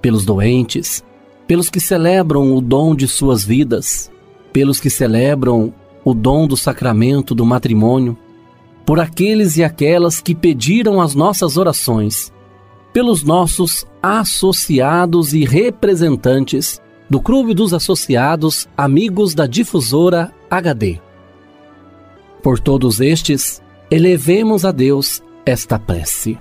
pelos doentes, pelos que celebram o dom de suas vidas, pelos que celebram o dom do sacramento do matrimônio, por aqueles e aquelas que pediram as nossas orações, pelos nossos associados e representantes do Clube dos Associados Amigos da Difusora HD. Por todos estes, elevemos a Deus esta prece.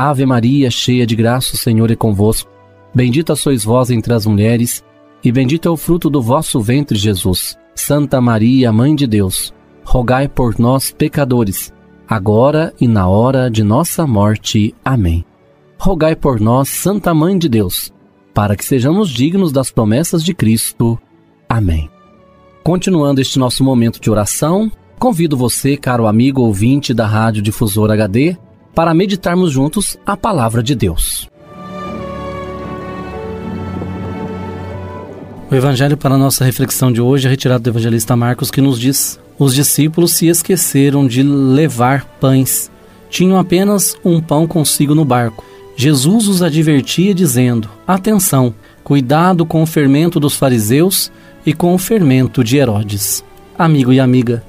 Ave Maria, cheia de graça, o Senhor é convosco. Bendita sois vós entre as mulheres, e bendito é o fruto do vosso ventre, Jesus. Santa Maria, Mãe de Deus, rogai por nós, pecadores, agora e na hora de nossa morte. Amém. Rogai por nós, Santa Mãe de Deus, para que sejamos dignos das promessas de Cristo. Amém. Continuando este nosso momento de oração, Convido você, caro amigo ouvinte da Rádio Difusor HD, para meditarmos juntos a palavra de Deus. O evangelho para a nossa reflexão de hoje é retirado do evangelista Marcos, que nos diz: Os discípulos se esqueceram de levar pães. Tinham apenas um pão consigo no barco. Jesus os advertia, dizendo: Atenção, cuidado com o fermento dos fariseus e com o fermento de Herodes. Amigo e amiga,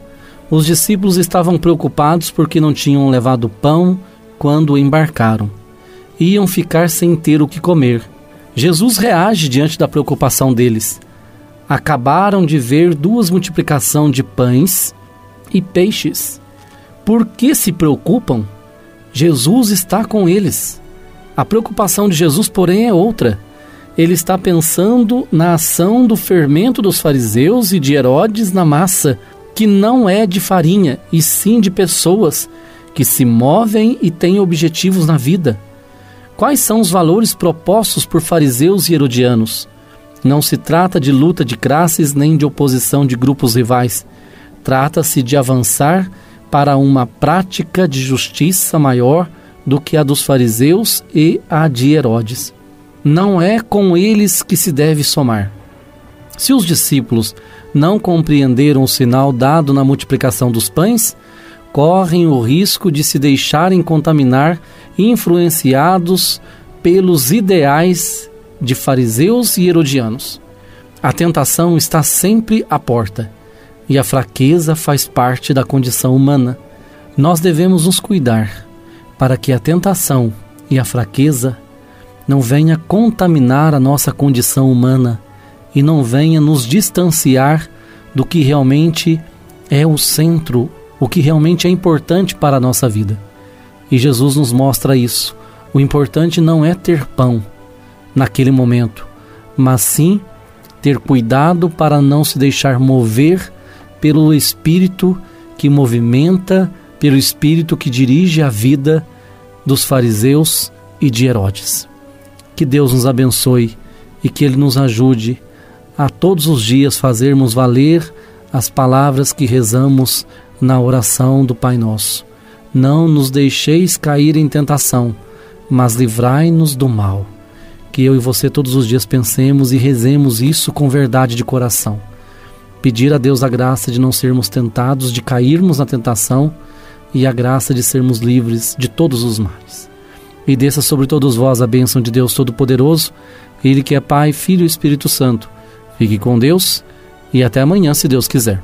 os discípulos estavam preocupados porque não tinham levado pão quando embarcaram. Iam ficar sem ter o que comer. Jesus reage diante da preocupação deles. Acabaram de ver duas multiplicação de pães e peixes. Por que se preocupam? Jesus está com eles. A preocupação de Jesus, porém, é outra. Ele está pensando na ação do fermento dos fariseus e de Herodes na massa, que não é de farinha, e sim de pessoas que se movem e têm objetivos na vida. Quais são os valores propostos por fariseus e herodianos? Não se trata de luta de classes nem de oposição de grupos rivais. Trata-se de avançar para uma prática de justiça maior do que a dos fariseus e a de Herodes. Não é com eles que se deve somar. Se os discípulos não compreenderam o sinal dado na multiplicação dos pães, correm o risco de se deixarem contaminar influenciados pelos ideais de fariseus e herodianos. A tentação está sempre à porta e a fraqueza faz parte da condição humana. Nós devemos nos cuidar para que a tentação e a fraqueza não venha contaminar a nossa condição humana e não venha nos distanciar do que realmente é o centro, o que realmente é importante para a nossa vida. E Jesus nos mostra isso. O importante não é ter pão naquele momento, mas sim ter cuidado para não se deixar mover pelo espírito que movimenta, pelo espírito que dirige a vida dos fariseus e de Herodes. Que Deus nos abençoe e que Ele nos ajude a todos os dias fazermos valer as palavras que rezamos na oração do Pai Nosso. Não nos deixeis cair em tentação, mas livrai-nos do mal. Que eu e você todos os dias pensemos e rezemos isso com verdade de coração. Pedir a Deus a graça de não sermos tentados, de cairmos na tentação e a graça de sermos livres de todos os males. E desça sobre todos vós a bênção de Deus Todo-Poderoso, Ele que é Pai, Filho e Espírito Santo Fique com Deus e até amanhã, se Deus quiser.